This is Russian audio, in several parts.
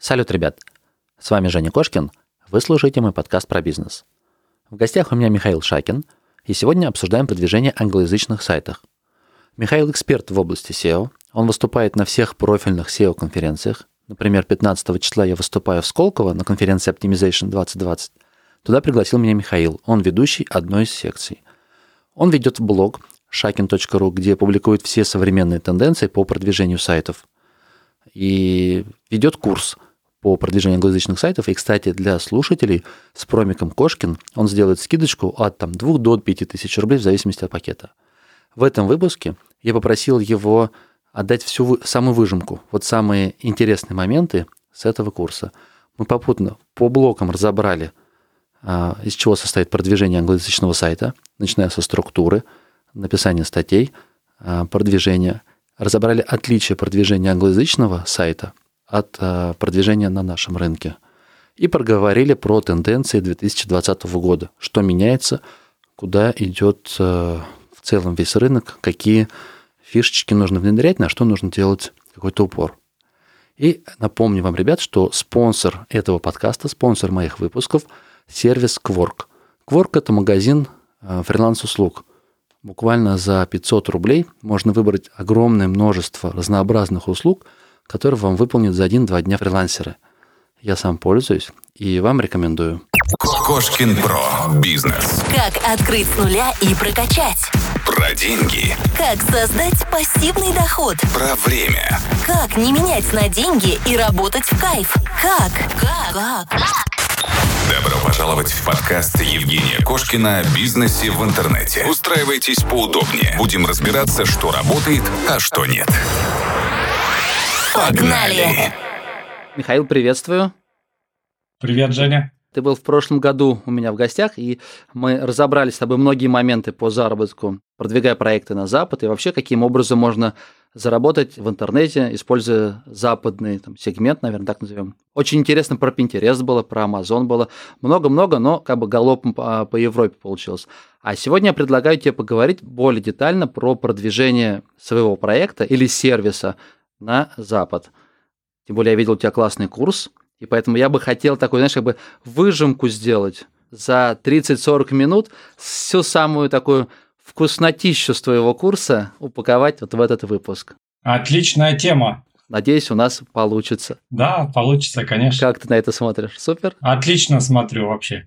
Салют, ребят! С вами Женя Кошкин. Вы слушаете мой подкаст про бизнес. В гостях у меня Михаил Шакин, и сегодня обсуждаем продвижение англоязычных сайтах. Михаил эксперт в области SEO. Он выступает на всех профильных SEO-конференциях. Например, 15 числа я выступаю в Сколково на конференции Optimization 2020. Туда пригласил меня Михаил. Он ведущий одной из секций. Он ведет блог shakin.ru, где публикует все современные тенденции по продвижению сайтов. И ведет курс – по продвижению англоязычных сайтов. И, кстати, для слушателей с промиком Кошкин он сделает скидочку от там, 2 до 5 тысяч рублей в зависимости от пакета. В этом выпуске я попросил его отдать всю самую выжимку, вот самые интересные моменты с этого курса. Мы попутно по блокам разобрали, а, из чего состоит продвижение англоязычного сайта, начиная со структуры, написания статей, а, продвижения. Разобрали отличия продвижения англоязычного сайта от э, продвижения на нашем рынке. И проговорили про тенденции 2020 года, что меняется, куда идет э, в целом весь рынок, какие фишечки нужно внедрять, на что нужно делать какой-то упор. И напомню вам, ребят, что спонсор этого подкаста, спонсор моих выпусков – сервис Quark. Quark – это магазин э, фриланс-услуг. Буквально за 500 рублей можно выбрать огромное множество разнообразных услуг – который вам выполнит за один-два дня фрилансеры. Я сам пользуюсь и вам рекомендую. Кошкин Про. Бизнес. Как открыть с нуля и прокачать. Про деньги. Как создать пассивный доход. Про время. Как не менять на деньги и работать в кайф. Как? Как? Как? Добро пожаловать в подкаст Евгения Кошкина о бизнесе в интернете. Устраивайтесь поудобнее. Будем разбираться, что работает, а что нет. Погнали! Михаил, приветствую. Привет, Женя. Ты был в прошлом году у меня в гостях, и мы разобрали с тобой многие моменты по заработку, продвигая проекты на Запад, и вообще каким образом можно заработать в интернете, используя западный там, сегмент, наверное, так назовем. Очень интересно про Pinterest было, про Amazon было. Много-много, но как бы галопом по, по Европе получилось. А сегодня я предлагаю тебе поговорить более детально про продвижение своего проекта или сервиса на Запад. Тем более я видел у тебя классный курс, и поэтому я бы хотел такой, знаешь, как бы выжимку сделать за 30-40 минут всю самую такую вкуснотищу с твоего курса упаковать вот в этот выпуск. Отличная тема. Надеюсь, у нас получится. Да, получится, конечно. Как ты на это смотришь? Супер? Отлично смотрю вообще.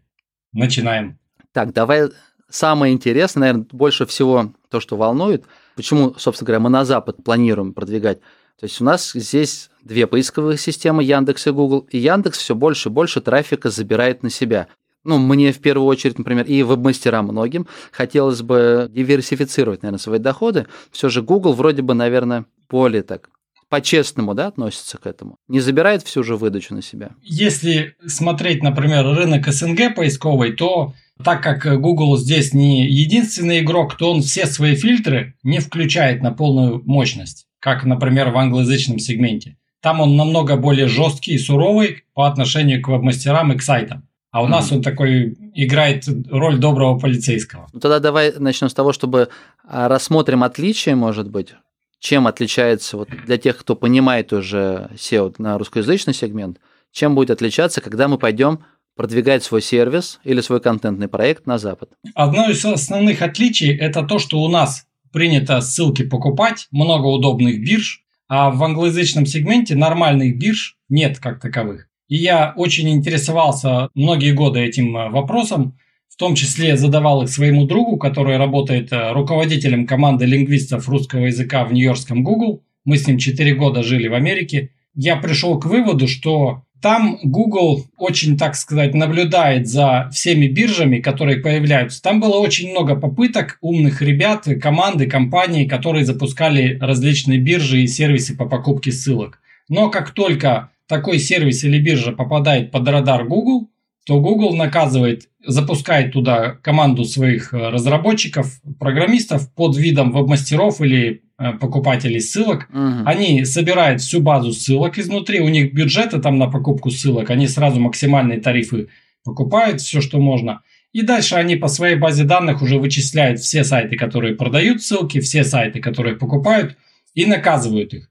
Начинаем. Так, давай самое интересное, наверное, больше всего то, что волнует. Почему, собственно говоря, мы на Запад планируем продвигать то есть у нас здесь две поисковые системы, Яндекс и Google, и Яндекс все больше и больше трафика забирает на себя. Ну, мне в первую очередь, например, и веб-мастерам многим хотелось бы диверсифицировать, наверное, свои доходы. Все же Google вроде бы, наверное, более так по-честному да, относится к этому? Не забирает всю же выдачу на себя? Если смотреть, например, рынок СНГ поисковый, то так как Google здесь не единственный игрок, то он все свои фильтры не включает на полную мощность как, например, в англоязычном сегменте. Там он намного более жесткий и суровый по отношению к веб-мастерам и к сайтам. А у mm-hmm. нас он такой играет роль доброго полицейского. Ну тогда давай начнем с того, чтобы а, рассмотрим отличия, может быть. Чем отличается вот для тех, кто понимает уже SEO на русскоязычный сегмент, чем будет отличаться, когда мы пойдем продвигать свой сервис или свой контентный проект на Запад? Одно из основных отличий – это то, что у нас принято ссылки покупать, много удобных бирж, а в англоязычном сегменте нормальных бирж нет как таковых. И я очень интересовался многие годы этим э, вопросом, в том числе задавал их своему другу, который работает э, руководителем команды лингвистов русского языка в Нью-Йоркском Google. Мы с ним 4 года жили в Америке. Я пришел к выводу, что там Google очень, так сказать, наблюдает за всеми биржами, которые появляются. Там было очень много попыток умных ребят, команды, компаний, которые запускали различные биржи и сервисы по покупке ссылок. Но как только такой сервис или биржа попадает под радар Google, то Google наказывает, запускает туда команду своих э, разработчиков, программистов под видом веб-мастеров или Э, покупателей ссылок. Угу. Они собирают всю базу ссылок изнутри, у них бюджеты там на покупку ссылок, они сразу максимальные тарифы покупают, все, что можно. И дальше они по своей базе данных уже вычисляют все сайты, которые продают ссылки, все сайты, которые покупают, и наказывают их.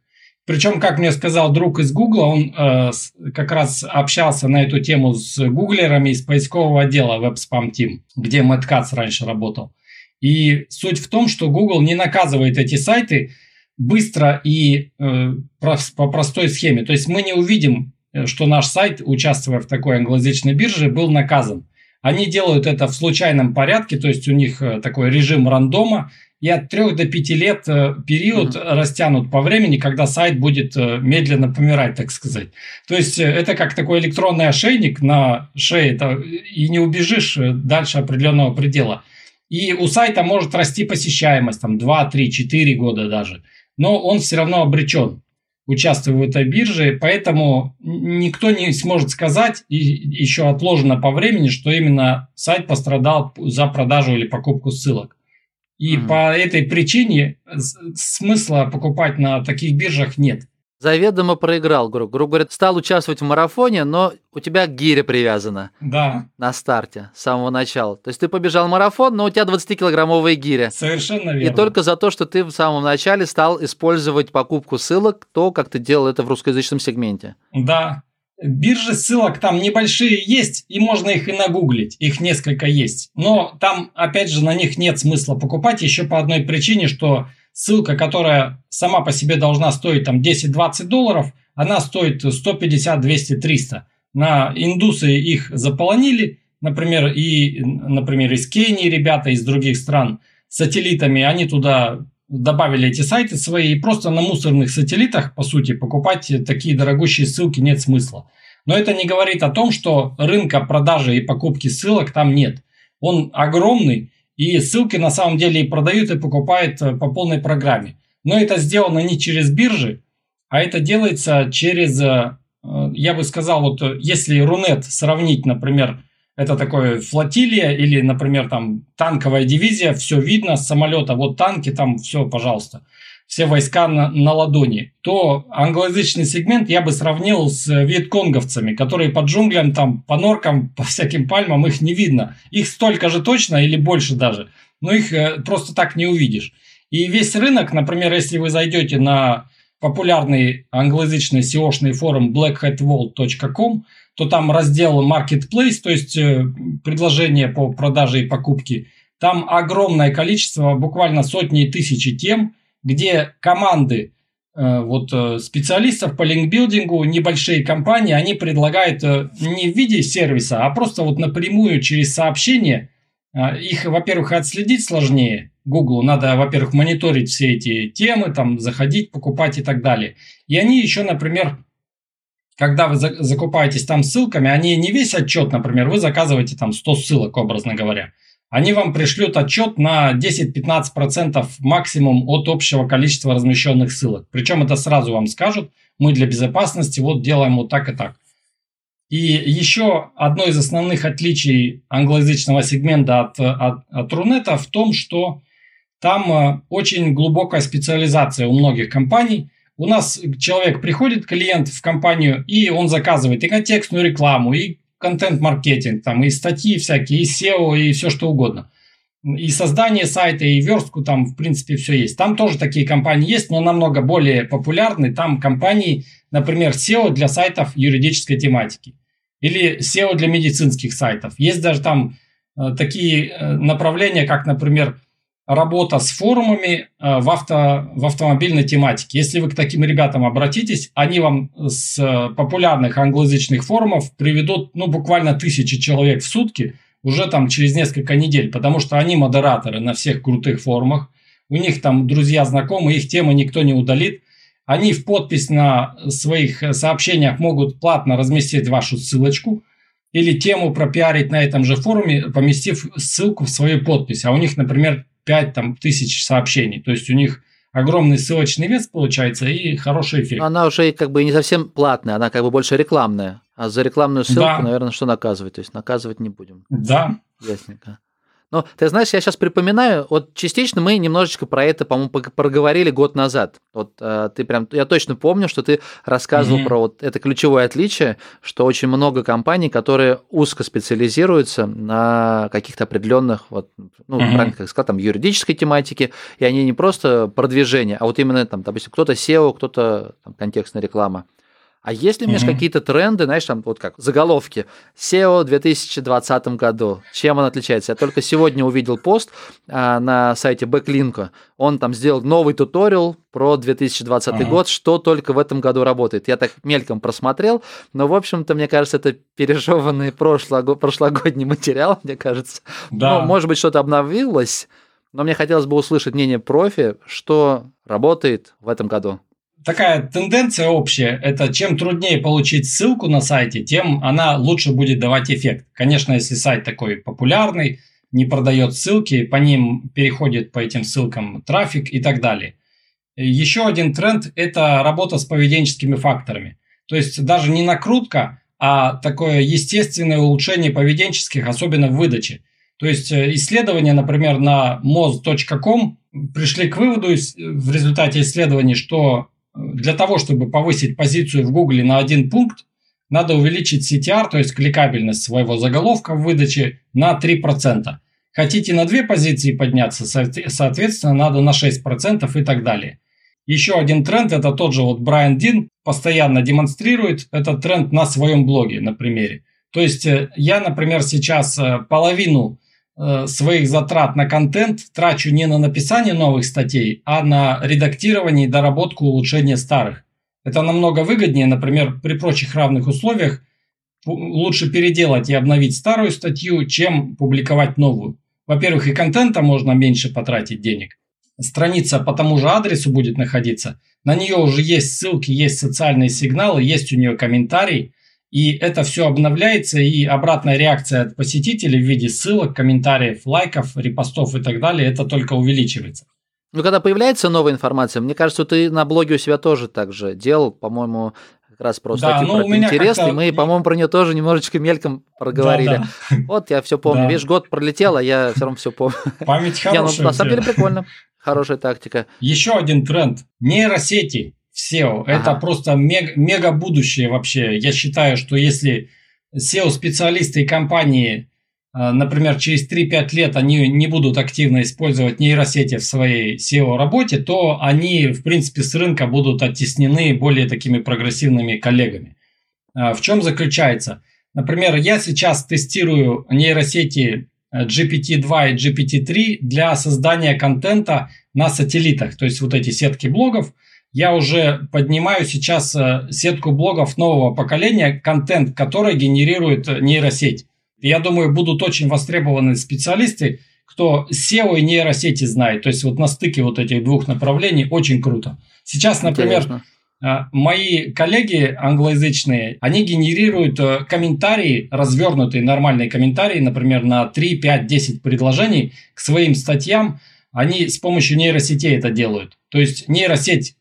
Причем, как мне сказал друг из Гугла, он э, как раз общался на эту тему с гуглерами из поискового отдела WebSpam Team, где Мэтт Кац раньше работал. И суть в том, что Google не наказывает эти сайты быстро и э, по простой схеме. То есть мы не увидим, э, что наш сайт, участвуя в такой англоязычной бирже, был наказан. Они делают это в случайном порядке, то есть у них э, такой режим рандома, и от 3 до 5 лет э, период mm-hmm. растянут по времени, когда сайт будет э, медленно помирать, так сказать. То есть это как такой электронный ошейник на шее, и не убежишь дальше определенного предела. И у сайта может расти посещаемость, там 2, 3, 4 года даже, но он все равно обречен участвуя в этой бирже, поэтому никто не сможет сказать, и еще отложено по времени, что именно сайт пострадал за продажу или покупку ссылок. И mm-hmm. по этой причине смысла покупать на таких биржах нет заведомо проиграл, грубо, грубо говоря, стал участвовать в марафоне, но у тебя гиря привязана. Да. На старте, с самого начала. То есть ты побежал марафон, но у тебя 20-килограммовая гиря. Совершенно верно. И только за то, что ты в самом начале стал использовать покупку ссылок, то, как ты делал это в русскоязычном сегменте. Да. Биржи ссылок там небольшие есть, и можно их и нагуглить. Их несколько есть. Но там, опять же, на них нет смысла покупать еще по одной причине, что ссылка, которая сама по себе должна стоить там 10-20 долларов, она стоит 150, 200, 300. На индусы их заполонили, например, и, например, из Кении ребята, из других стран сателлитами, они туда добавили эти сайты свои, и просто на мусорных сателлитах, по сути, покупать такие дорогущие ссылки нет смысла. Но это не говорит о том, что рынка продажи и покупки ссылок там нет. Он огромный, и ссылки на самом деле и продают, и покупают э, по полной программе. Но это сделано не через биржи, а это делается через, э, э, я бы сказал, вот если Рунет сравнить, например, это такое флотилия или, например, там танковая дивизия, все видно с самолета, вот танки, там все, пожалуйста все войска на, на ладони, то англоязычный сегмент я бы сравнил с вьетконговцами, которые по джунглям, там, по норкам, по всяким пальмам их не видно. Их столько же точно или больше даже, но их э, просто так не увидишь. И весь рынок, например, если вы зайдете на популярный англоязычный SEO-шный форум blackhatworld.com, то там раздел Marketplace, то есть э, предложения по продаже и покупке. Там огромное количество, буквально сотни и тысячи тем, где команды э, вот э, специалистов по линкбилдингу, небольшие компании, они предлагают не в виде сервиса, а просто вот напрямую через сообщение. Их, во-первых, отследить сложнее. Google надо, во-первых, мониторить все эти темы, там, заходить, покупать и так далее. И они еще, например, когда вы закупаетесь там ссылками, они не весь отчет, например, вы заказываете там 100 ссылок, образно говоря они вам пришлют отчет на 10-15% максимум от общего количества размещенных ссылок. Причем это сразу вам скажут, мы для безопасности вот делаем вот так и так. И еще одно из основных отличий англоязычного сегмента от, от, от Рунета в том, что там э, очень глубокая специализация у многих компаний. У нас человек приходит, клиент в компанию, и он заказывает и контекстную рекламу, и контент-маркетинг, там и статьи всякие, и SEO, и все что угодно. И создание сайта, и верстку, там, в принципе, все есть. Там тоже такие компании есть, но намного более популярны. Там компании, например, SEO для сайтов юридической тематики. Или SEO для медицинских сайтов. Есть даже там э, такие э, направления, как, например, работа с форумами э, в, авто, в автомобильной тематике. Если вы к таким ребятам обратитесь, они вам с популярных англоязычных форумов приведут ну, буквально тысячи человек в сутки уже там через несколько недель, потому что они модераторы на всех крутых форумах. У них там друзья, знакомые, их темы никто не удалит. Они в подпись на своих сообщениях могут платно разместить вашу ссылочку или тему пропиарить на этом же форуме, поместив ссылку в свою подпись. А у них, например, 5 там, тысяч сообщений. То есть у них огромный ссылочный вес получается и хороший эффект. Она уже как бы не совсем платная, она как бы больше рекламная. А за рекламную ссылку, да. наверное, что наказывать? То есть наказывать не будем. Да. Ясненько. Но ты знаешь, я сейчас припоминаю, вот частично мы немножечко про это, по-моему, проговорили год назад. Вот э, ты прям, я точно помню, что ты рассказывал mm-hmm. про вот это ключевое отличие, что очень много компаний, которые узко специализируются на каких-то определенных, вот, ну, mm-hmm. правильно как сказал, там юридической тематике, и они не просто продвижение, а вот именно там, допустим, кто-то SEO, кто-то там, контекстная реклама. А есть ли, Миш, mm-hmm. какие-то тренды, знаешь, там вот как заголовки SEO в 2020 году, чем он отличается? Я только сегодня увидел пост а, на сайте Backlink, он там сделал новый туториал про 2020 mm-hmm. год, что только в этом году работает. Я так мельком просмотрел, но, в общем-то, мне кажется, это пережеванный прошлого, прошлогодний материал, мне кажется. Да. Ну, может быть, что-то обновилось, но мне хотелось бы услышать мнение профи, что работает в этом году такая тенденция общая, это чем труднее получить ссылку на сайте, тем она лучше будет давать эффект. Конечно, если сайт такой популярный, не продает ссылки, по ним переходит по этим ссылкам трафик и так далее. Еще один тренд – это работа с поведенческими факторами. То есть даже не накрутка, а такое естественное улучшение поведенческих, особенно в выдаче. То есть э, исследования, например, на moz.com пришли к выводу в результате исследований, что для того, чтобы повысить позицию в Google на один пункт, надо увеличить CTR, то есть кликабельность своего заголовка в выдаче на 3%. Хотите на две позиции подняться, соответственно, надо на 6% и так далее. Еще один тренд, это тот же вот Брайан Дин постоянно демонстрирует этот тренд на своем блоге на примере. То есть э, я, например, сейчас э, половину своих затрат на контент трачу не на написание новых статей, а на редактирование и доработку улучшения старых. Это намного выгоднее, например, при прочих равных условиях лучше переделать и обновить старую статью, чем публиковать новую. Во-первых, и контента можно меньше потратить денег. Страница по тому же адресу будет находиться. На нее уже есть ссылки, есть социальные сигналы, есть у нее комментарии. И это все обновляется, и обратная реакция от посетителей в виде ссылок, комментариев, лайков, репостов и так далее, это только увеличивается. Ну, когда появляется новая информация, мне кажется, ты на блоге у себя тоже так же делал, по-моему, как раз про статью да, ну, про и мы, по-моему, про нее тоже немножечко мельком проговорили. Да, да. Вот я все помню. Да. Видишь, год пролетел, а я все равно все помню. Память хорошая. Не, ну, на самом деле прикольно. Хорошая тактика. Еще один тренд. Нейросети. SEO. Ага. Это просто мега, мега будущее вообще. Я считаю, что если SEO-специалисты и компании, э, например, через 3-5 лет они не будут активно использовать нейросети в своей SEO-работе, то они, в принципе, с рынка будут оттеснены более такими прогрессивными коллегами. Э, в чем заключается? Например, я сейчас тестирую нейросети GPT-2 и GPT-3 для создания контента на сателлитах, то есть вот эти сетки блогов – я уже поднимаю сейчас э, сетку блогов нового поколения, контент, который генерирует э, нейросеть. Я думаю, будут очень востребованы специалисты, кто SEO и нейросети знает. То есть вот на стыке вот этих двух направлений очень круто. Сейчас, например, Интересно. Э, мои коллеги англоязычные, они генерируют комментарии, развернутые нормальные комментарии, например, на 3, 5, 10 предложений к своим статьям. Они с помощью нейросетей это делают. То есть нейросеть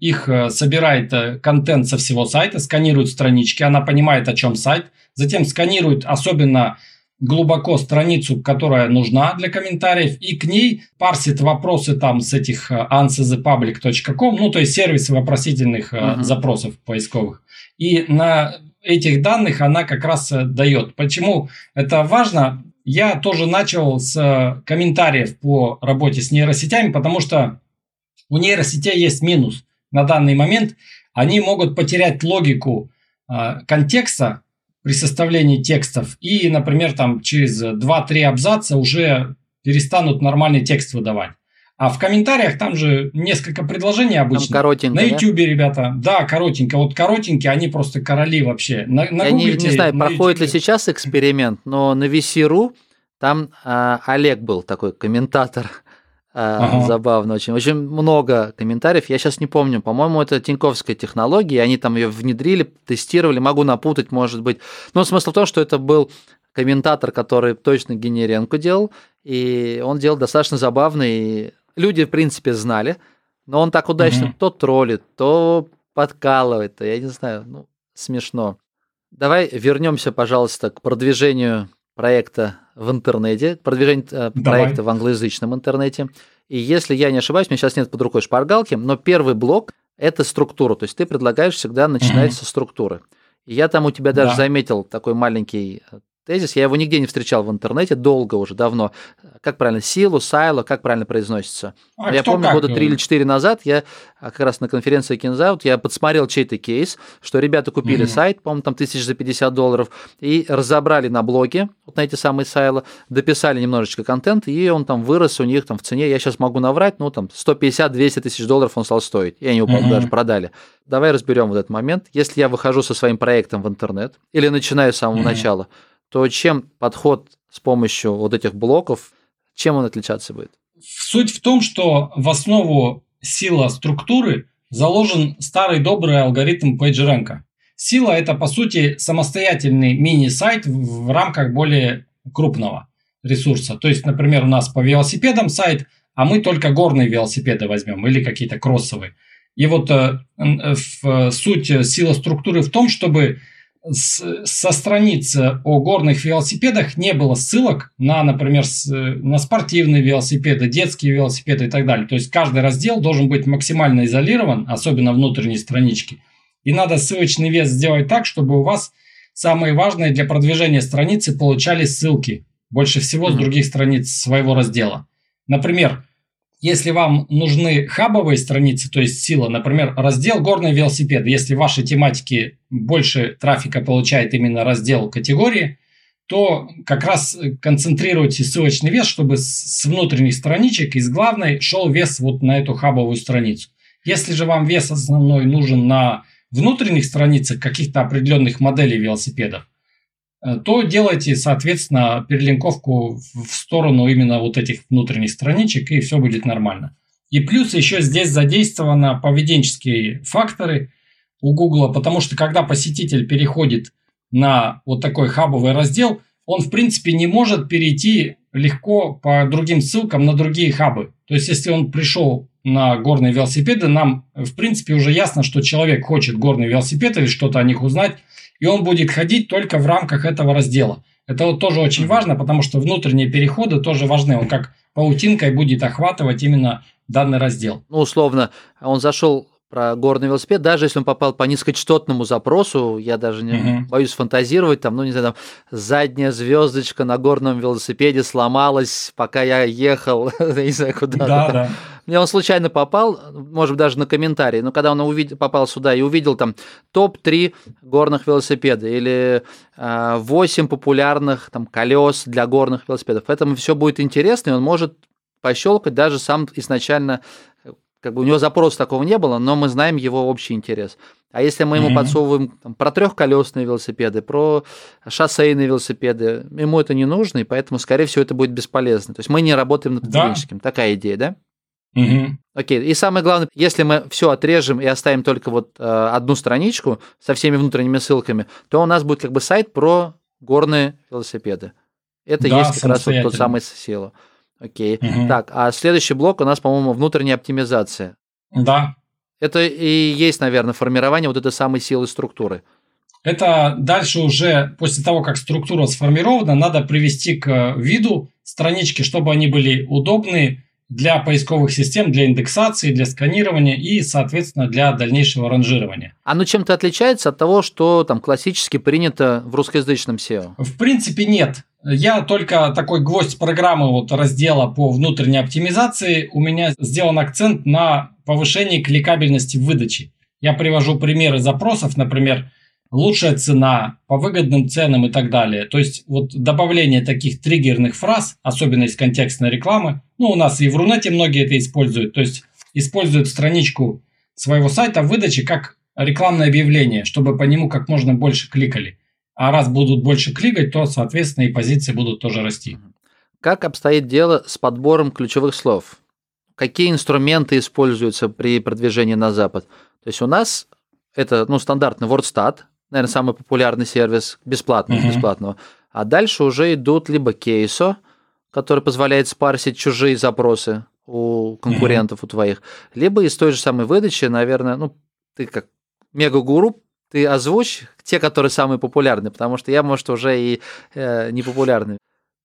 их э, собирает э, контент со всего сайта, сканирует странички, она понимает, о чем сайт, затем сканирует особенно глубоко страницу, которая нужна для комментариев, и к ней парсит вопросы там с этих answerthepublic.com, ну, то есть сервисы вопросительных uh-huh. запросов поисковых. И на этих данных она как раз дает. Почему это важно? Я тоже начал с комментариев по работе с нейросетями, потому что у нейросетей есть минус на данный момент. Они могут потерять логику э, контекста при составлении текстов и, например, там через 2-3 абзаца уже перестанут нормальный текст выдавать. А в комментариях там же несколько предложений обычно. Там коротенько, На YouTube, да? ребята. Да, коротенько. Вот коротенькие, они просто короли вообще. На, Я не, не знаю, проходит YouTube. ли сейчас эксперимент, но на VC.ru там э, Олег был такой комментатор Ага. Забавно очень. Очень много комментариев. Я сейчас не помню. По-моему, это Тиньковская технология. Они там ее внедрили, тестировали. Могу напутать, может быть. Но смысл в том, что это был комментатор, который точно генеренку делал. И он делал достаточно забавно. И люди, в принципе, знали. Но он так удачно угу. то троллит, то подкалывает. Я не знаю, ну, смешно. Давай вернемся, пожалуйста, к продвижению проекта в интернете, продвижение э, Давай. проекта в англоязычном интернете. И если я не ошибаюсь, у меня сейчас нет под рукой шпаргалки, но первый блок – это структура. То есть ты предлагаешь всегда начинать Мгм. со структуры. И я там у тебя даже Да. заметил такой маленький э, тезис, я его нигде не встречал в интернете, долго уже, давно. Как правильно, силу, сайло, как правильно произносится? А я помню, года три или четыре назад я а, как раз на конференции Кинзаут я подсмотрел чей-то кейс, что ребята купили Мгм. сайт, по-моему, там тысяч за 50 долларов, и разобрали на блоге вот на эти самые сайлы, дописали немножечко контент, и он там вырос у них там в цене, я сейчас могу наврать, ну там 150-200 тысяч долларов он стал стоить, и они его по-моему, Мгм. даже продали. Давай разберем вот этот момент. Если я выхожу со своим проектом в интернет или начинаю с самого Мгм. начала, то чем подход с помощью вот этих блоков, чем он отличаться будет? Суть в том, что в основу сила структуры заложен старый добрый алгоритм PageRank. Сила – это, по сути, самостоятельный мини-сайт в рамках более крупного ресурса. То есть, например, у нас по велосипедам сайт, а мы только горные велосипеды возьмем или какие-то кроссовые. И вот э, э, суть силы структуры в том, чтобы со страниц э, о горных велосипедах не было ссылок на, например, с- на спортивные велосипеды, детские велосипеды и так далее. То есть каждый раздел должен быть максимально изолирован, особенно внутренней странички. И надо ссылочный вес сделать так, чтобы у вас самые важные для продвижения страницы получали ссылки больше всего с Мгм. других страниц своего раздела. Например, если вам нужны хабовые страницы, то есть сила, например, раздел горные велосипеды, если в вашей тематике больше трафика получает именно раздел категории, то как раз концентрируйте ссылочный вес, чтобы с внутренних страничек из главной шел вес вот на эту хабовую страницу. Если же вам вес основной нужен на внутренних страницах каких-то определенных моделей велосипедов, то делайте, соответственно, перелинковку в сторону именно вот этих внутренних страничек, и все будет нормально. И плюс еще здесь задействованы поведенческие факторы у Гугла, потому что когда посетитель переходит на вот такой хабовый раздел, он, в принципе, не может перейти легко по другим ссылкам на другие хабы. То есть, если он пришел на горные велосипеды, нам, в принципе, уже ясно, что человек хочет горные велосипеды или что-то о них узнать, и он будет ходить только в рамках этого раздела. Это вот тоже очень важно, потому что внутренние переходы тоже важны. Он как паутинкой будет охватывать именно данный раздел. ну, условно, он зашел про горный велосипед, даже если он попал по низкочастотному запросу, я даже не Мгм. боюсь фантазировать, там, ну, не знаю, там, задняя звездочка на горном велосипеде сломалась, пока я ехал, не знаю, куда Да, да. Мне он случайно попал, может быть, даже на комментарий, но когда он увидел, попал сюда и увидел там топ-3 горных велосипеда или э, 8 популярных там колес для горных велосипедов, поэтому все будет интересно, и он может пощелкать даже сам изначально, как бы у него запроса такого не было, но мы знаем его общий интерес. А если мы ему Мгм. подсовываем там, про трехколесные велосипеды, про шоссейные велосипеды, ему это не нужно, и поэтому, скорее всего, это будет бесполезно. То есть мы не работаем над Да. поведенческим. Такая идея, да? Мгм. Окей, и самое главное, если мы все отрежем и оставим только вот э, одну страничку со всеми внутренними ссылками, то у нас будет как бы сайт про горные велосипеды. Это Да, есть как раз вот тот самый сила. Окей. Мгм. Так, а следующий блок у нас, по-моему, внутренняя оптимизация. Да. Это и есть, наверное, формирование вот этой самой силы структуры. Это дальше уже, после того, как структура сформирована, надо привести к виду странички, чтобы они были удобны для поисковых систем, для индексации, для сканирования и, соответственно, для дальнейшего ранжирования. Оно чем-то отличается от того, что там классически принято в русскоязычном SEO. В принципе, нет. Я только такой гвоздь программы вот раздела по внутренней оптимизации. У меня сделан акцент на повышении кликабельности в выдаче. Я привожу примеры запросов, например, лучшая цена по выгодным ценам и так далее. То есть вот добавление таких триггерных фраз, особенно из контекстной рекламы, ну у нас и в Рунете многие это используют, то есть используют страничку своего сайта в выдаче как рекламное объявление, чтобы по нему как можно больше кликали. А раз будут больше кликать, то, соответственно, и позиции будут тоже расти. Как обстоит дело с подбором ключевых слов? Какие инструменты используются при продвижении на Запад? То есть у нас это ну, стандартный WordStat, наверное, самый популярный сервис, бесплатный, Мгм. бесплатного. А дальше уже идут либо кейсо, который позволяет спарсить чужие запросы у конкурентов, у твоих, либо из той же самой выдачи, наверное, ну, ты как мега-гуру Ты озвучь те, которые самые популярные, потому что я, может, уже и э, не популярный.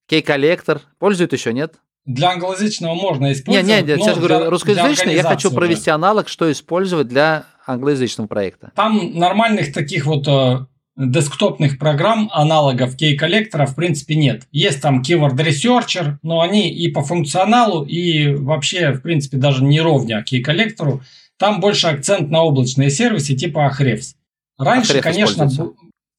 Кей-коллектор пользуют еще, нет? Для англоязычного можно использовать. Нет, нет, сейчас говорю русскоязычный, я хочу провести аналог, что использовать для англоязычного проекта. Там нормальных таких вот э, десктопных программ, аналогов кей-коллектора, в принципе, нет. Есть там Keyword Researcher, но они и по функционалу, и вообще, в принципе, даже не ровня кей-коллектору. Там больше акцент на облачные сервисы типа Ahrefs. Раньше, конечно...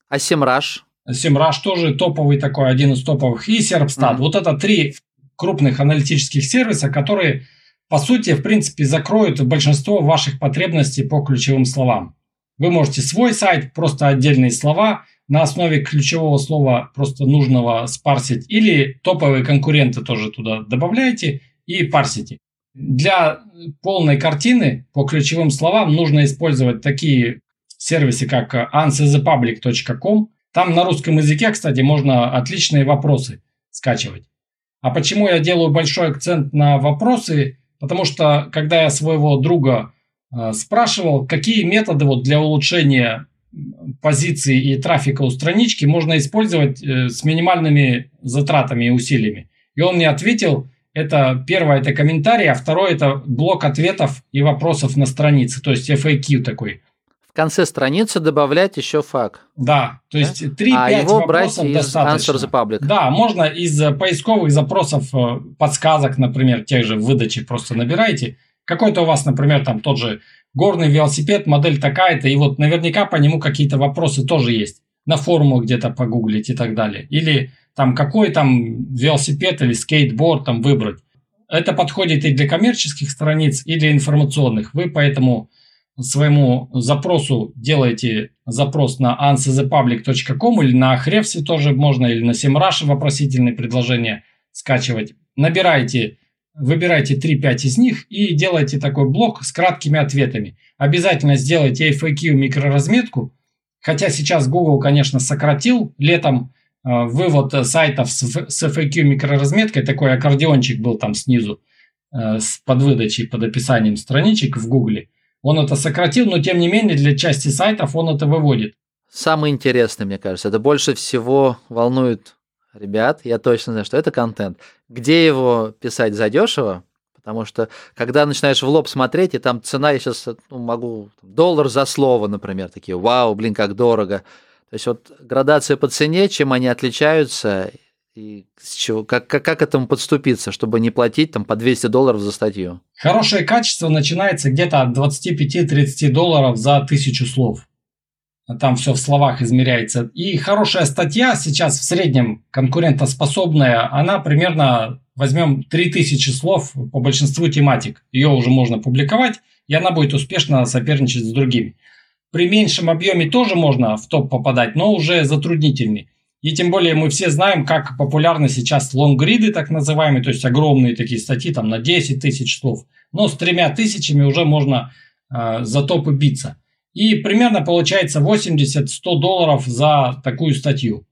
А SEMrush? SEMrush тоже топовый такой, один из топовых. И Serpstat. Mm-hmm. Вот это три крупных аналитических сервиса, которые, по сути, в принципе, закроют большинство ваших потребностей по ключевым словам. Вы можете свой сайт, просто отдельные слова, на основе ключевого слова просто нужного спарсить, или топовые конкуренты тоже туда добавляете и парсите. Для полной картины по ключевым словам нужно использовать такие сервисы, как answerthepublic.com. Там на русском языке, кстати, можно отличные вопросы скачивать. А почему я делаю большой акцент на вопросы? Потому что, когда я своего друга э, спрашивал, какие методы вот для улучшения позиции и трафика у странички можно использовать э, с минимальными затратами и усилиями. И он мне ответил, это первое это комментарий, а второе это блок ответов и вопросов на странице, то есть FAQ такой в конце страницы добавлять еще фак. Да, то есть 3-5 а его вопросов брать достаточно. Answer the Public. Да, можно из поисковых запросов, э, подсказок, например, тех же в выдаче просто набираете. Какой-то у вас, например, там тот же горный велосипед, модель такая-то, и вот наверняка по нему какие-то вопросы тоже есть. На форумах где-то погуглить и так далее. Или там какой там велосипед или скейтборд там выбрать. Это подходит и для коммерческих страниц, и для информационных. Вы поэтому своему запросу делаете запрос на answerthepublic.com или на Ahrefs тоже можно, или на SEMrush вопросительные предложения скачивать. Набирайте, выбирайте 3-5 из них и делайте такой блок с краткими ответами. Обязательно сделайте FAQ микроразметку, хотя сейчас Google, конечно, сократил летом э, вывод сайтов с, с FAQ микроразметкой, такой аккордеончик был там снизу э, с подвыдачей, под описанием страничек в Google. Он это сократил, но тем не менее для части сайтов он это выводит. Самое интересное, мне кажется, это больше всего волнует ребят, я точно знаю, что это контент. Где его писать задешево? Потому что когда начинаешь в лоб смотреть, и там цена, я сейчас ну, могу, доллар за слово, например, такие, вау, блин, как дорого. То есть вот градация по цене, чем они отличаются, и с чего, как, как, как этому подступиться, чтобы не платить там по 200 долларов за статью? Хорошее качество начинается где-то от 25-30 долларов за тысячу слов. Там все в словах измеряется. И хорошая статья сейчас в среднем конкурентоспособная, она примерно, возьмем 3000 слов по большинству тематик. Ее уже можно публиковать, и она будет успешно соперничать с другими. При меньшем объеме тоже можно в топ попадать, но уже затруднительней. И тем более мы все знаем, как популярны сейчас лонгриды, так называемые, то есть огромные такие статьи, там на 10 тысяч слов. Но с тремя тысячами уже можно э, за топы биться. И примерно получается 80-100 долларов за такую статью.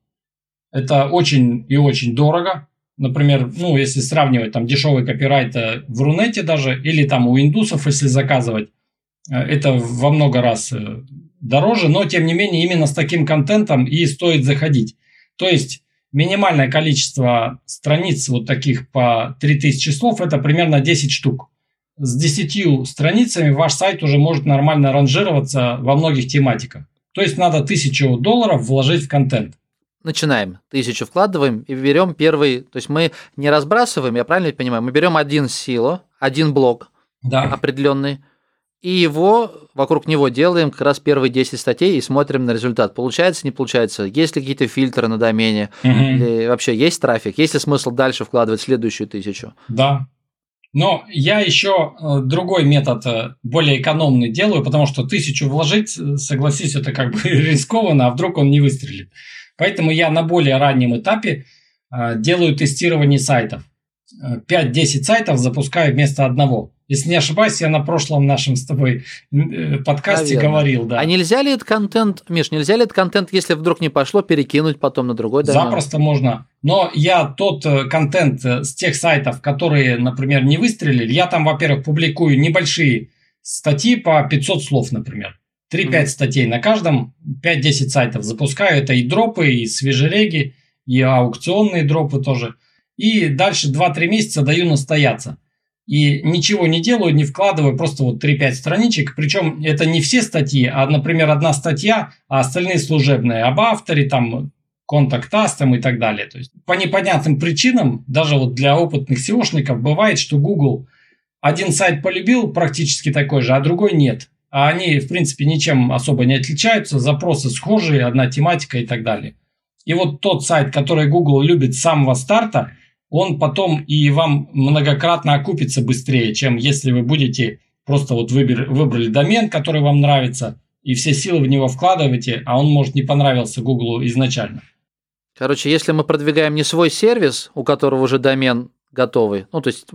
Это очень и очень дорого. Например, ну, если сравнивать там дешевый копирайт э, в Рунете даже, или там у индусов, если заказывать, э, это во много раз э, дороже, но тем не менее именно с таким контентом и стоит заходить. То есть минимальное количество страниц вот таких по 3000 слов это примерно 10 штук. С 10 страницами ваш сайт уже может нормально ранжироваться во многих тематиках. То есть надо 1000 долларов вложить в контент. Начинаем. Тысячу вкладываем и берем первый. То есть мы не разбрасываем, я правильно понимаю, мы берем один силу, один блок да. определенный, и его, вокруг него делаем как раз первые 10 статей и смотрим на результат. Получается, не получается? Есть ли какие-то фильтры на домене? Угу. Или вообще есть трафик? Есть ли смысл дальше вкладывать следующую тысячу? Да. Но я еще э, другой метод, э, более экономный делаю, потому что тысячу вложить, э, согласись, это как бы рискованно, а вдруг он не выстрелит. Поэтому я на более раннем этапе делаю тестирование сайтов. 5-10 сайтов запускаю вместо одного. Если не ошибаюсь, я на прошлом нашем с тобой э, подкасте Наверное. говорил, да. А нельзя ли этот контент, Миш, нельзя ли этот контент, если вдруг не пошло, перекинуть потом на другой домен? Запросто можно. Но я тот э, контент э, с тех сайтов, которые, например, не выстрелили, я там, во-первых, публикую небольшие статьи по 500 слов, например. 3-5 mm-hmm. статей на каждом, 5-10 сайтов запускаю. Это и дропы, и свежереги, и аукционные дропы тоже. И дальше 2-3 месяца даю настояться. И ничего не делаю, не вкладываю, просто вот 3-5 страничек. Причем это не все статьи, а, например, одна статья, а остальные служебные. Об авторе, там, контакт-астом и так далее. То есть по непонятным причинам, даже вот для опытных SEOшников бывает, что Google один сайт полюбил практически такой же, а другой нет. А они, в принципе, ничем особо не отличаются, запросы схожие, одна тематика и так далее. И вот тот сайт, который Google любит с самого старта, он потом и вам многократно окупится быстрее, чем если вы будете просто вот выбер, выбрали домен, который вам нравится, и все силы в него вкладываете, а он, может, не понравился Google изначально. Короче, если мы продвигаем не свой сервис, у которого уже домен готовый, ну, то есть,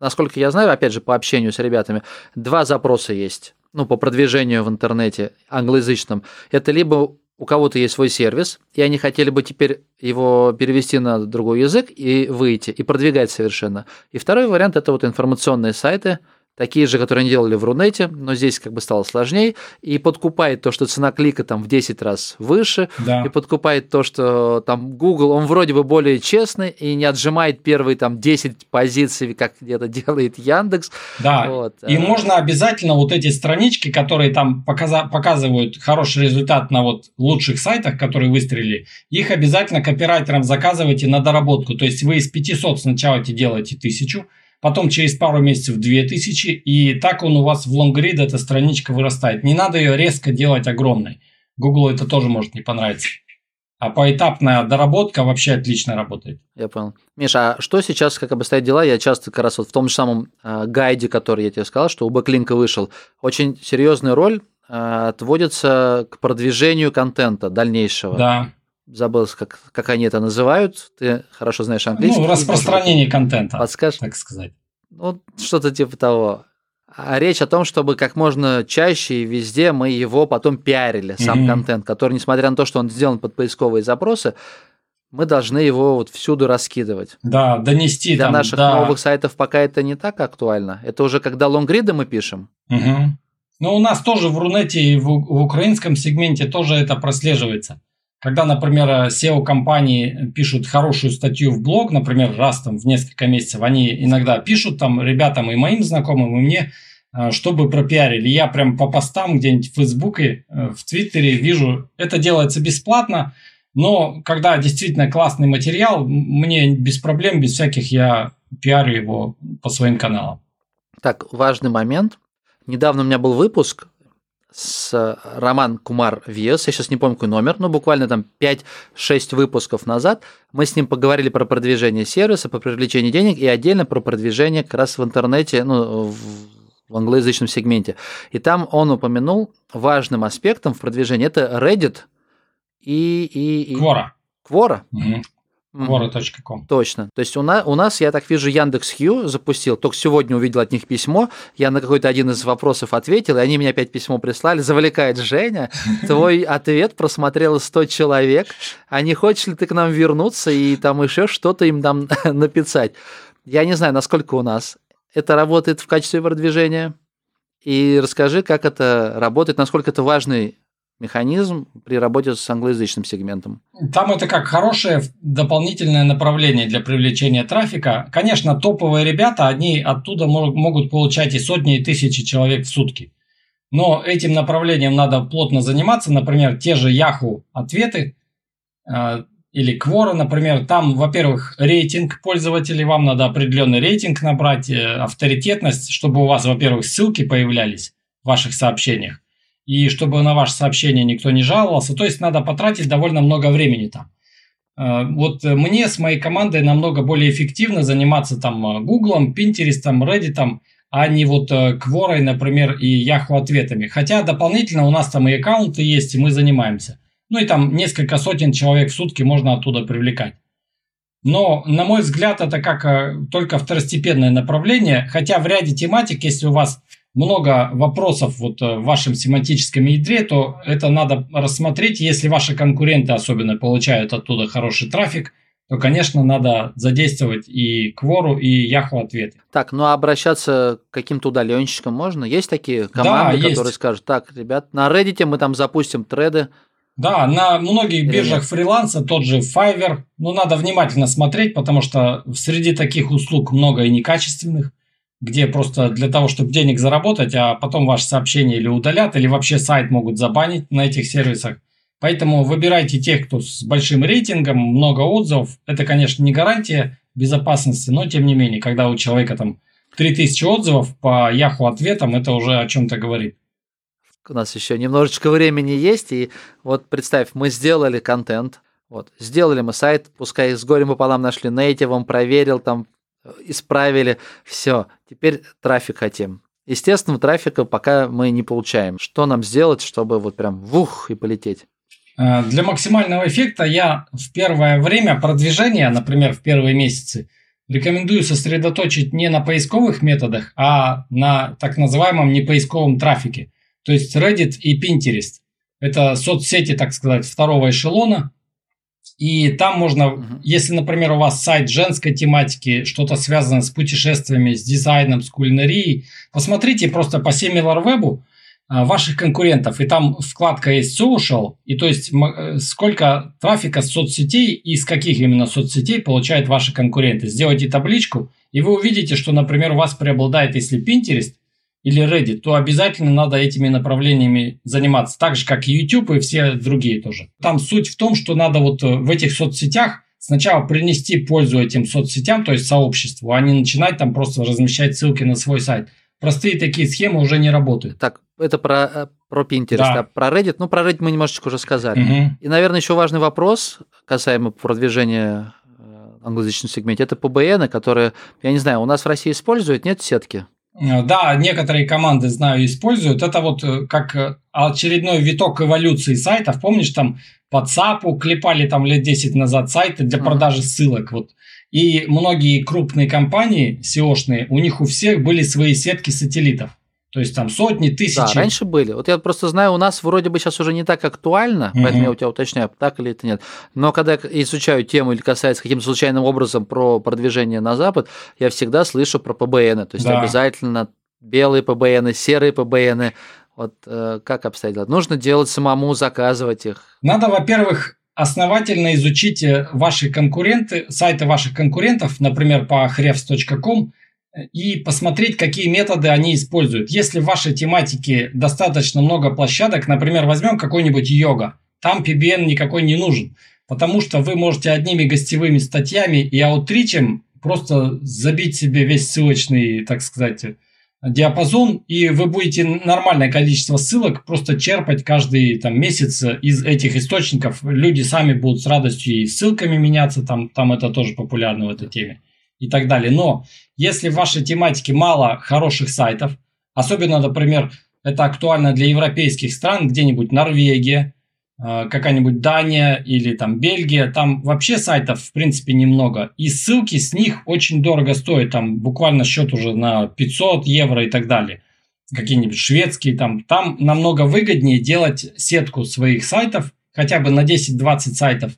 насколько я знаю, опять же, по общению с ребятами, два запроса есть, ну, по продвижению в интернете англоязычном. Это либо у кого-то есть свой сервис, и они хотели бы теперь его перевести на другой язык и выйти, и продвигать совершенно. И второй вариант – это вот информационные сайты – такие же, которые они делали в Рунете, но здесь как бы стало сложнее, и подкупает то, что цена клика там в 10 раз выше, да. и подкупает то, что там Google, он вроде бы более честный и не отжимает первые там 10 позиций, как где-то делает Яндекс. Да, вот. и можно обязательно вот эти странички, которые там показа- показывают хороший результат на вот лучших сайтах, которые выстрелили, их обязательно копирайтерам заказывайте на доработку, то есть вы из 500 сначала делаете 1000, потом через пару месяцев 2000, и так он у вас в лонгрид, эта страничка вырастает. Не надо ее резко делать огромной. Google это тоже может не понравиться. А поэтапная доработка вообще отлично работает. Я понял. Миша, а что сейчас, как обстоят дела? Я часто как раз вот в том же самом э, гайде, который я тебе сказал, что у Бэклинка вышел, очень серьезная роль э, отводится к продвижению контента дальнейшего. Да забыл, как, как они это называют. Ты хорошо знаешь английский. Ну, распространение контента. Подскажешь? Так сказать. Ну, что-то типа того. А речь о том, чтобы как можно чаще и везде мы его потом пиарили, сам mm-hmm. контент, который, несмотря на то, что он сделан под поисковые запросы, мы должны его вот всюду раскидывать. Да, донести. Для там, наших да. новых сайтов пока это не так актуально. Это уже когда лонгриды мы пишем. Угу. Но у нас тоже в Рунете и в, в украинском сегменте тоже это прослеживается. Когда, например, SEO-компании пишут хорошую статью в блог, например, раз там в несколько месяцев, они иногда пишут там ребятам и моим знакомым, и мне, э, чтобы пропиарили. Я прям по постам где-нибудь в Фейсбуке, э, в Твиттере вижу, это делается бесплатно, но когда действительно классный материал, мне без проблем, без всяких, я пиарю его по своим каналам. Так, важный момент. Недавно у меня был выпуск, с Роман Кумар Виес, я сейчас не помню какой номер, но буквально там 5-6 выпусков назад мы с ним поговорили про продвижение сервиса, про привлечение денег и отдельно про продвижение как раз в интернете, ну, в, в англоязычном сегменте. И там он упомянул важным аспектом в продвижении это Reddit и... и, и... Quora. Quora? Угу. Quora.com. Точно. То есть у нас, у нас, я так вижу, Яндекс Хью запустил. Только сегодня увидел от них письмо. Я на какой-то один из вопросов ответил, и они мне опять письмо прислали. Завлекает Женя. Твой ответ просмотрело 100 человек. А не хочешь ли ты к нам вернуться и там еще что-то им там написать? Я не знаю, насколько у нас это работает в качестве продвижения. И расскажи, как это работает, насколько это важный механизм при работе с англоязычным сегментом. Там это как хорошее дополнительное направление для привлечения трафика. Конечно, топовые ребята, они оттуда могут получать и сотни, и тысячи человек в сутки. Но этим направлением надо плотно заниматься. Например, те же Yahoo ответы э, или Quora, например. Там, во-первых, рейтинг пользователей. Вам надо определенный рейтинг набрать, э, авторитетность, чтобы у вас, во-первых, ссылки появлялись в ваших сообщениях и чтобы на ваше сообщение никто не жаловался. То есть надо потратить довольно много времени там. Э, вот мне с моей командой намного более эффективно заниматься там Гуглом, Пинтерестом, Reddit, а не вот Кворой, э, например, и Yahoo ответами. Хотя дополнительно у нас там и аккаунты есть, и мы занимаемся. Ну и там несколько сотен человек в сутки можно оттуда привлекать. Но, на мой взгляд, это как э, только второстепенное направление, хотя в ряде тематик, если у вас много вопросов вот э, в вашем семантическом ядре, то это надо рассмотреть. Если ваши конкуренты особенно получают оттуда хороший трафик, то, конечно, надо задействовать и Квору, и Яху ответы. Так, ну а обращаться к каким-то удаленщикам можно? Есть такие команды, Да, которые есть. скажут, так, ребят, на Reddit мы там запустим треды. Да, на многих биржах фриланса, тот же Fiverr, ну, надо внимательно смотреть, потому что среди таких услуг много и некачественных, где просто для того, чтобы денег заработать, а потом ваше сообщение или удалят, или вообще сайт могут забанить на этих сервисах. Поэтому выбирайте тех, кто с большим рейтингом, много отзывов. Это, конечно, не гарантия безопасности, но тем не менее, когда у человека там 3000 отзывов по Яху ответам, это уже о чем-то говорит. У нас еще немножечко времени есть, и вот представь, мы сделали контент, вот, сделали мы сайт, пускай с горем пополам нашли нейтивом, проверил, там, исправили, все, теперь трафик хотим. Естественно, трафика пока мы не получаем. Что нам сделать, чтобы вот прям вух и полететь? Э, Для максимального эффекта я в первое время продвижения, например, в первые месяцы, рекомендую сосредоточить не на поисковых методах, а на так называемом непоисковом трафике. То есть Reddit и Pinterest. Это соцсети, так сказать, второго эшелона. И там можно, Мгм. если, например, у вас сайт женской тематики, что-то связано с путешествиями, с дизайном, с кулинарией, посмотрите просто по SimilarWeb а, ваших конкурентов, и там вкладка есть social, и то есть э, сколько трафика с соцсетей и с каких именно соцсетей получают ваши конкуренты. Сделайте табличку, и вы увидите, что, например, у вас преобладает, если Pinterest или Reddit, то обязательно надо этими направлениями заниматься, так же, как и YouTube и все другие тоже. Там суть в том, что надо вот э, в этих соцсетях сначала принести пользу этим соцсетям, то есть сообществу, а не начинать там просто размещать ссылки на свой сайт. Простые такие схемы уже не работают. Так, это про, э, про Pinterest, Да. а про Reddit, ну, про Reddit мы немножечко уже сказали. Мгм. И, наверное, еще важный вопрос, касаемо продвижения э, англоязычном сегменте, это PBN, которые, я не знаю, у нас в России используют, нет сетки? Э, Да, некоторые команды, знаю, используют. Это вот э, как э, очередной виток эволюции сайтов. Помнишь, там по ЦАПу клепали там лет 10 назад сайты для продажи ссылок. Вот. И многие крупные компании SEO-шные, у них у всех были свои сетки сателлитов. То есть там сотни, тысячи. Да, раньше были. Вот я просто знаю, у нас вроде бы сейчас уже не так актуально, Мгм. поэтому я у тебя уточняю, так или это нет. Но когда я изучаю тему или касается каким-то случайным образом про продвижение на Запад, я всегда слышу про ПБН. То есть Да. обязательно белые ПБН, серые ПБН. Вот э, как обстоят дела? Нужно делать самому, заказывать их. Надо, во-первых, основательно изучить э, ваши конкуренты, сайты ваших конкурентов, например, по hrefs.com, и посмотреть, какие методы они используют. Если в вашей тематике достаточно много площадок, например, возьмем какой-нибудь йога, там PBN никакой не нужен, потому что вы можете одними гостевыми статьями и аутричем просто забить себе весь ссылочный, так сказать, диапазон, и вы будете нормальное количество ссылок просто черпать каждый там, месяц из этих источников. Люди сами будут с радостью и ссылками меняться, там, там это тоже популярно в этой теме и так далее. Но если в вашей тематике мало хороших сайтов, особенно, например, это актуально для европейских стран, где-нибудь Норвегия, э, какая-нибудь Дания или там Бельгия, там вообще сайтов в принципе немного. И ссылки с них очень дорого стоят, там буквально счет уже на 500 евро и так далее. Какие-нибудь шведские, там, там намного выгоднее делать сетку своих сайтов, хотя бы на 10-20 сайтов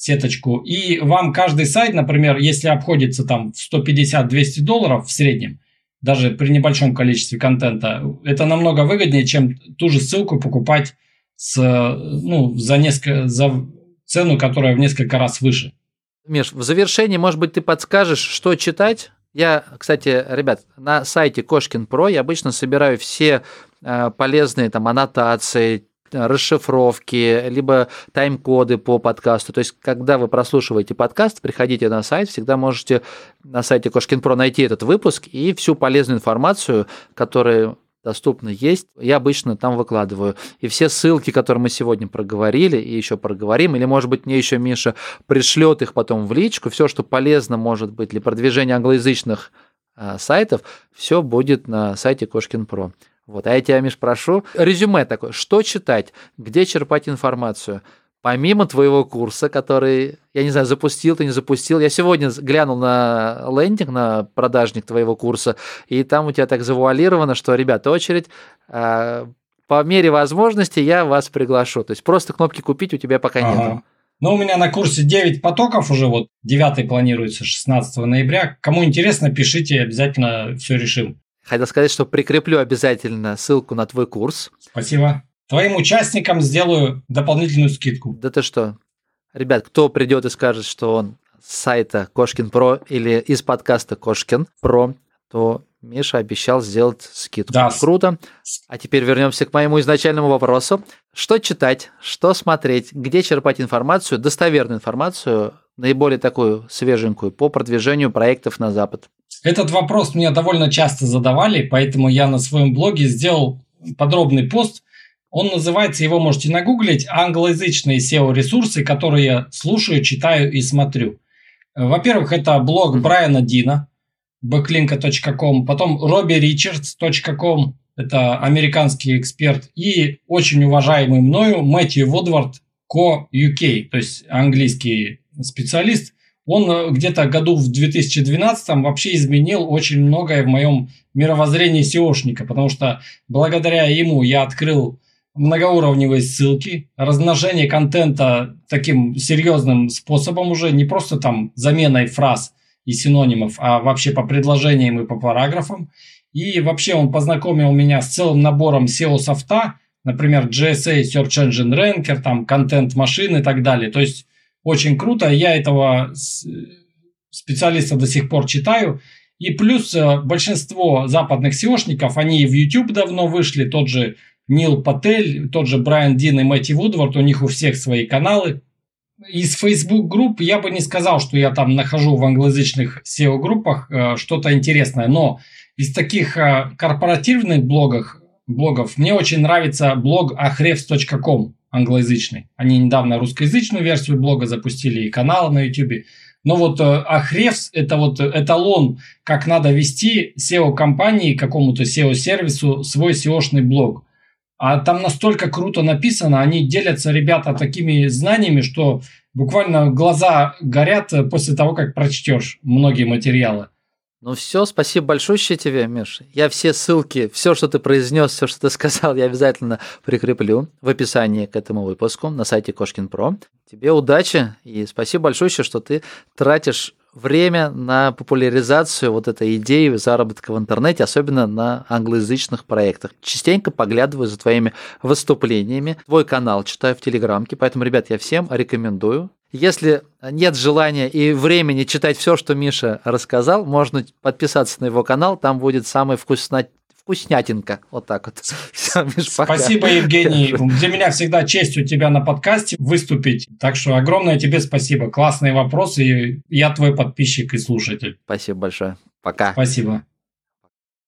сеточку. И вам каждый сайт, например, если обходится там в 150-200 долларов в среднем, даже при небольшом количестве контента, это намного выгоднее, чем ту же ссылку покупать с, ну, за, несколько, за цену, которая в несколько раз выше. Миш, в завершении, может быть, ты подскажешь, что читать? Я, кстати, ребят, на сайте Кошкин Про я обычно собираю все э, полезные там аннотации, расшифровки, либо тайм-коды по подкасту. То есть, когда вы прослушиваете подкаст, приходите на сайт, всегда можете на сайте Кошкин Про найти этот выпуск и всю полезную информацию, которая доступна есть, я обычно там выкладываю. И все ссылки, которые мы сегодня проговорили и еще проговорим, или, может быть, мне еще Миша пришлет их потом в личку, все, что полезно может быть для продвижения англоязычных э, сайтов, все будет на сайте Кошкин Про. Вот, а я тебя, Миш, прошу, резюме такое, что читать, где черпать информацию, помимо твоего курса, который, я не знаю, запустил ты, не запустил. Я сегодня глянул на лендинг, на продажник твоего курса, и там у тебя так завуалировано, что, ребята, очередь, а, по мере возможности я вас приглашу. То есть просто кнопки купить у тебя пока Ага. нет. Но у меня на курсе 9 потоков уже, вот 9 планируется 16 ноября. Кому интересно, пишите, обязательно все решим. Хотел сказать, что прикреплю обязательно ссылку на твой курс. Спасибо. Твоим участникам сделаю дополнительную скидку. Да ты что? Ребят, кто придет и скажет, что он с сайта Кошкин Про или из подкаста Кошкин Про, то Миша обещал сделать скидку. Да. Круто. А теперь вернемся к моему изначальному вопросу. Что читать, что смотреть, где черпать информацию, достоверную информацию, наиболее такую свеженькую по продвижению проектов на Запад? Этот вопрос мне довольно часто задавали, поэтому я на своем блоге сделал подробный пост. Он называется, его можете нагуглить, англоязычные SEO-ресурсы, которые я слушаю, читаю и смотрю. Во-первых, это блог Брайана Дина, backlinka.com, потом robbyrichards.com, это американский эксперт, и очень уважаемый мною Мэтью Водвард Co. UK, то есть английский специалист. Он э, где-то году в 2012 вообще изменил очень многое в моем мировоззрении SEOшника, потому что благодаря ему я открыл многоуровневые ссылки, размножение контента таким серьезным способом уже, не просто там заменой фраз и синонимов, а вообще по предложениям и по параграфам. И вообще он познакомил меня с целым набором SEO-софта, например, GSA, Search Engine Ranker, там, контент машин и так далее. То есть очень круто. Я этого специалиста до сих пор читаю. И плюс э, большинство западных SEOшников, они в YouTube давно вышли, тот же Нил Патель, тот же Брайан Дин и Мэтти Вудвард, у них у всех свои каналы. Из Facebook групп я бы не сказал, что я там нахожу в англоязычных SEO-группах э, что-то интересное, но из таких э, корпоративных блогов, блогов мне очень нравится блог ahrefs.com англоязычный. Они недавно русскоязычную версию блога запустили и канал на YouTube. Но вот Ahrefs – это вот эталон, как надо вести SEO-компании, какому-то SEO-сервису свой SEO-шный блог. А там настолько круто написано, они делятся, ребята, такими знаниями, что буквально глаза горят после того, как прочтешь многие материалы. Ну все, спасибо большое тебе, Миш. Я все ссылки, все, что ты произнес, все, что ты сказал, я обязательно прикреплю в описании к этому выпуску на сайте Кошкин Про. Тебе удачи и спасибо большое, что ты тратишь время на популяризацию вот этой идеи заработка в интернете, особенно на англоязычных проектах. Частенько поглядываю за твоими выступлениями. Твой канал читаю в Телеграмке, поэтому, ребят, я всем рекомендую. Если нет желания и времени читать все, что Миша рассказал, можно подписаться на его канал, там будет самый вкусно вкуснятинка. Вот так вот. Все, Миш. Спасибо, Евгений. Для меня всегда честь у тебя на подкасте выступить. Так что огромное тебе спасибо. Классные вопросы. Я твой подписчик и слушатель. Спасибо большое. Пока. Спасибо.